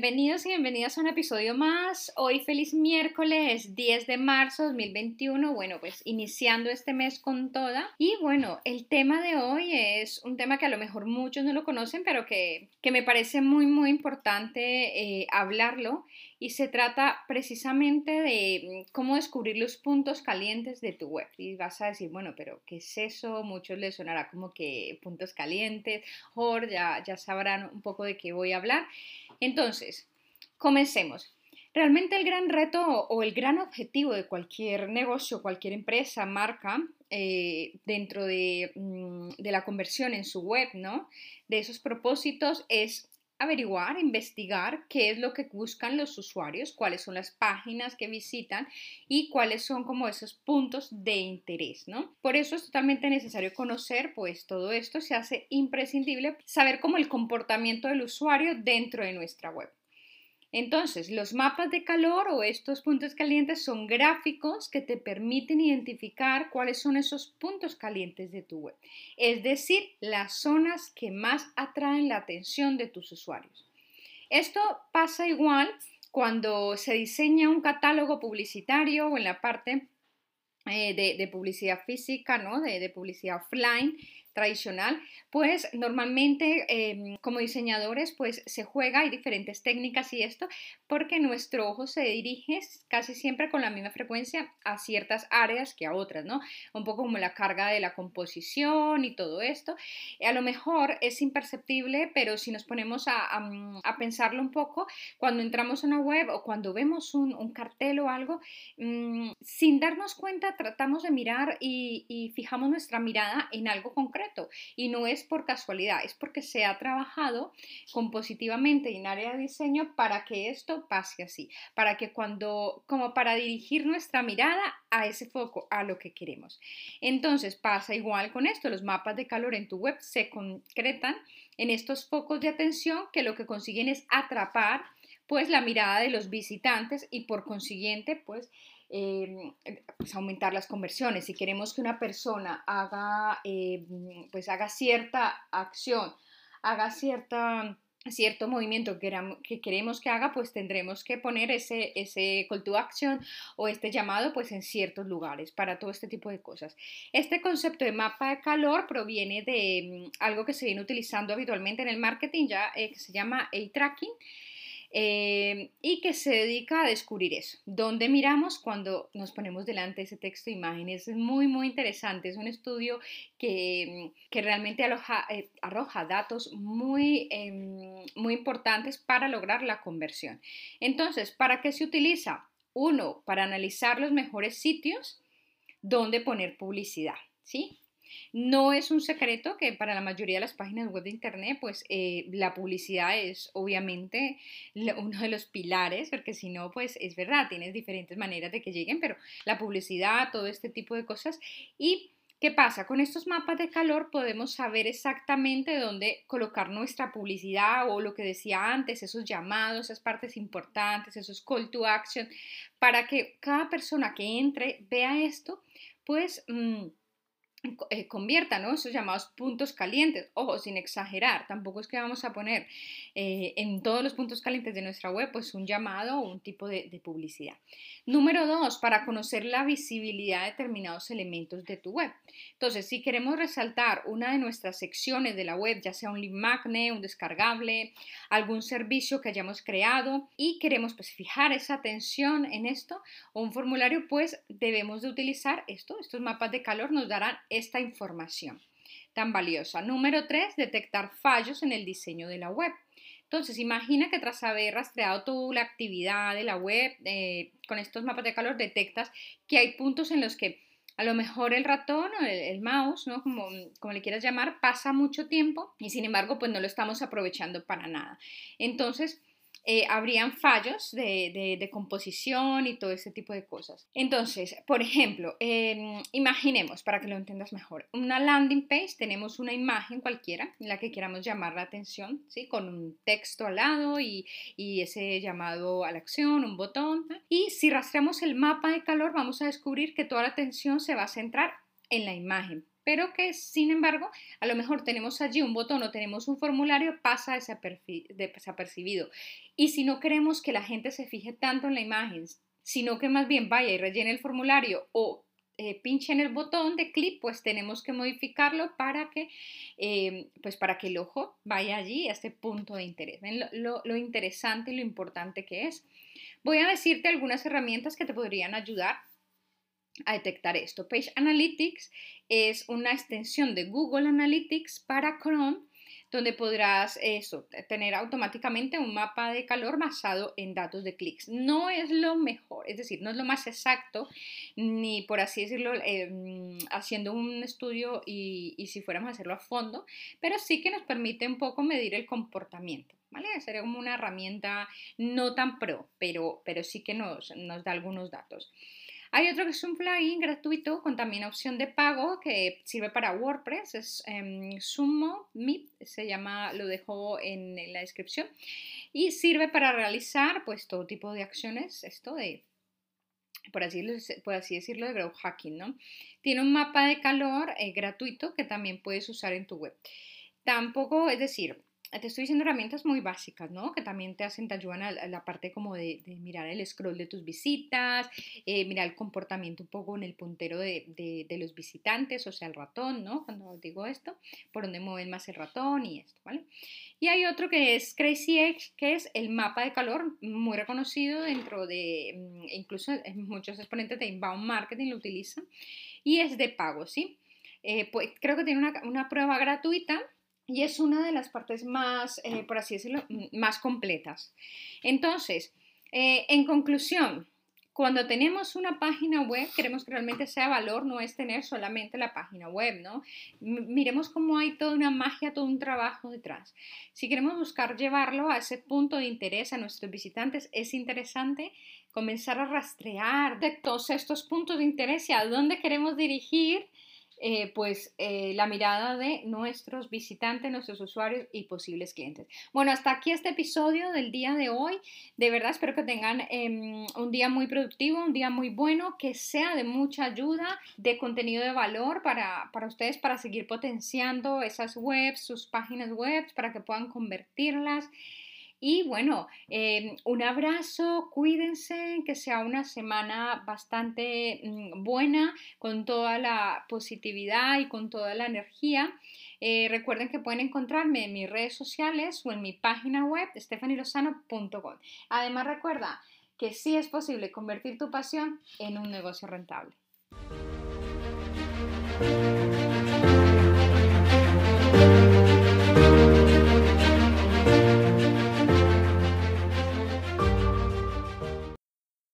Bienvenidos y bienvenidas a un episodio más. Hoy feliz miércoles 10 de marzo 2021. Bueno, pues iniciando este mes con toda. Y bueno, el tema de hoy es un tema que a lo mejor muchos no lo conocen, pero que, que me parece muy, muy importante eh, hablarlo. Y se trata precisamente de cómo descubrir los puntos calientes de tu web. Y vas a decir, bueno, pero ¿qué es eso? Muchos les sonará como que puntos calientes. O ya, ya sabrán un poco de qué voy a hablar. Entonces, comencemos. Realmente el gran reto o el gran objetivo de cualquier negocio, cualquier empresa, marca, eh, dentro mm, de, la conversión en su web, ¿no? De esos propósitos es averiguar, investigar qué es lo que buscan los usuarios, cuáles son las páginas que visitan y cuáles son como esos puntos de interés, ¿no? Por eso es totalmente necesario conocer pues todo esto, se hace imprescindible saber cómo el comportamiento del usuario dentro de nuestra web. Entonces, los mapas de calor o estos puntos calientes son gráficos que te permiten identificar cuáles son esos puntos calientes de tu web, es decir, las zonas que más atraen la atención de tus usuarios. Esto pasa igual cuando se diseña un catálogo publicitario o en la parte eh, de, publicidad física, ¿no? de, de publicidad offline tradicional, pues normalmente em, como diseñadores pues se juega, hay diferentes técnicas y esto, porque nuestro ojo se dirige casi siempre con la misma frecuencia a ciertas áreas que a otras, ¿no? Un poco como la carga de la composición y todo esto. A lo mejor es imperceptible, pero si nos ponemos a, mm, pensarlo un poco, cuando entramos a una web o cuando vemos un, cartel o algo, mm, sin darnos cuenta tratamos de mirar y fijamos nuestra mirada en algo concreto y no es por casualidad, es porque se ha trabajado compositivamente en área de diseño para que esto pase así, para que cuando, como para dirigir nuestra mirada a ese foco, a lo que queremos. Entonces pasa igual con esto, los mapas de calor en tu web se concretan en estos focos de atención que lo que consiguen es atrapar pues la mirada de los visitantes y por consiguiente pues Em, pues aumentar las conversiones. Si queremos que una persona haga, em, pues haga cierta acción, haga cierta cierto movimiento que queremos que haga, pues tendremos que poner ese, ese call to action o este llamado pues en ciertos lugares para todo este tipo de cosas. Este concepto de mapa de calor proviene de mm, algo que se viene utilizando habitualmente en el marketing ya eh, que se llama A-Tracking eh, y que se dedica a descubrir eso. ¿Dónde miramos cuando nos ponemos delante de ese texto de imágenes? Es muy, muy interesante. Es un estudio que, que realmente eh, arroja datos muy, em, muy importantes para lograr la conversión. Entonces, ¿para qué se utiliza? Uno, para analizar los mejores sitios donde poner publicidad. ¿Sí? No es un secreto que para la mayoría de las páginas web de Internet, pues eh, la publicidad es obviamente uno de los pilares, porque si no, pues es verdad, tienes diferentes maneras de que lleguen, pero la publicidad, todo este tipo de cosas. Y ¿Qué pasa? Con estos mapas de calor podemos saber exactamente dónde colocar nuestra publicidad o lo que decía antes, esos llamados, esas partes importantes, esos call to action, para que cada persona que entre vea esto, pues... Mm, convierta ¿no? esos llamados puntos calientes. Ojo, sin exagerar, tampoco es que vamos a poner eh, en todos los puntos calientes de nuestra web pues un llamado o un tipo de, publicidad. Número dos, para conocer la visibilidad de determinados elementos de tu web. Entonces, si queremos resaltar una de nuestras secciones de la web, ya sea un link magnet, un descargable, algún servicio que hayamos creado y queremos pues fijar esa atención en esto o un formulario, pues debemos de utilizar esto. Estos mapas de calor nos darán esta información tan valiosa. Número 3, detectar fallos en el diseño de la web. Entonces, imagina que tras haber rastreado toda la actividad de la web, eh, con estos mapas de calor detectas que hay puntos en los que a lo mejor el ratón o el, mouse, ¿no? Como, como le quieras llamar, pasa mucho tiempo y sin embargo pues no lo estamos aprovechando para nada. Entonces, eh, habrían fallos de, composición y todo ese tipo de cosas. Entonces, por ejemplo, em, imaginemos, para que lo entiendas mejor, una landing page, tenemos una imagen cualquiera en la que queramos llamar la atención, ¿sí? Con un texto al lado y, y ese llamado a la acción, un botón. Y si rastreamos el mapa de calor, vamos a descubrir que toda la atención se va a centrar en la imagen pero que sin embargo a lo mejor tenemos allí un botón o tenemos un formulario, pasa desapercibido. Y si no queremos que la gente se fije tanto en la imagen, sino que más bien vaya y rellene el formulario o eh, pinche en el botón de clip, pues tenemos que modificarlo para que, eh, pues para que el ojo vaya allí a este punto de interés. ¿Ven lo, lo interesante y lo importante que es? Voy a decirte algunas herramientas que te podrían ayudar a detectar esto. Page Analytics es una extensión de Google Analytics para Chrome donde podrás tener automáticamente un mapa de calor basado en datos de clics. No es lo mejor, es decir, no es lo más exacto, ni por así decirlo, em, haciendo un estudio y, si fuéramos a hacerlo a fondo, pero sí que nos permite un poco medir el comportamiento. ¿Vale? Sería como una herramienta no tan pro, pero, pero sí que nos da algunos datos. Hay otro que es un plugin gratuito con también opción de pago que sirve para WordPress, es um, Sumo Meet, se llama, lo dejo en, la descripción, y sirve para realizar pues todo tipo de acciones, esto de por así, por así, decirlo, de growth hacking, ¿no? Tiene un mapa de calor eh, gratuito que también puedes usar en tu web. Tampoco, es decir, te estoy diciendo herramientas muy básicas, ¿no? Que también te hacen, te ayudan a, la parte como de, mirar el scroll de tus visitas, eh, mirar el comportamiento un poco en el puntero de, de, los visitantes, o sea, el ratón, ¿no? Cuando digo esto, por dónde mueven más el ratón y esto, ¿vale? Y hay otro que es Crazy Edge, que es el mapa de calor, muy reconocido dentro de, mm, incluso muchos exponentes de inbound marketing lo utilizan, y es de pago, ¿sí? Eh, pues creo que tiene una, una prueba gratuita y es una de las partes más, eh, por así decirlo, más completas. Entonces, eh, en conclusión, cuando tenemos una página web, queremos que realmente sea valor, no es tener solamente la página web, ¿no? Miremos cómo hay toda una magia, todo un trabajo detrás. Si queremos buscar llevarlo a ese punto de interés a nuestros visitantes, es interesante comenzar a rastrear de todos estos puntos de interés y a dónde queremos dirigir eh, pues eh, la mirada de nuestros visitantes, nuestros usuarios y posibles clientes. Bueno, hasta aquí este episodio del día de hoy. De verdad espero que tengan em, un día muy productivo, un día muy bueno, que sea de mucha ayuda, de contenido de valor para, para ustedes, para seguir potenciando esas webs, sus páginas web, para que puedan convertirlas y bueno, em, un abrazo, cuídense, que sea una semana bastante mm, buena, con toda la positividad y con toda la energía. Eh, recuerden que pueden encontrarme en mis redes sociales o en mi página web, stefanilozano.com. Además, recuerda que sí es posible convertir tu pasión en un negocio rentable.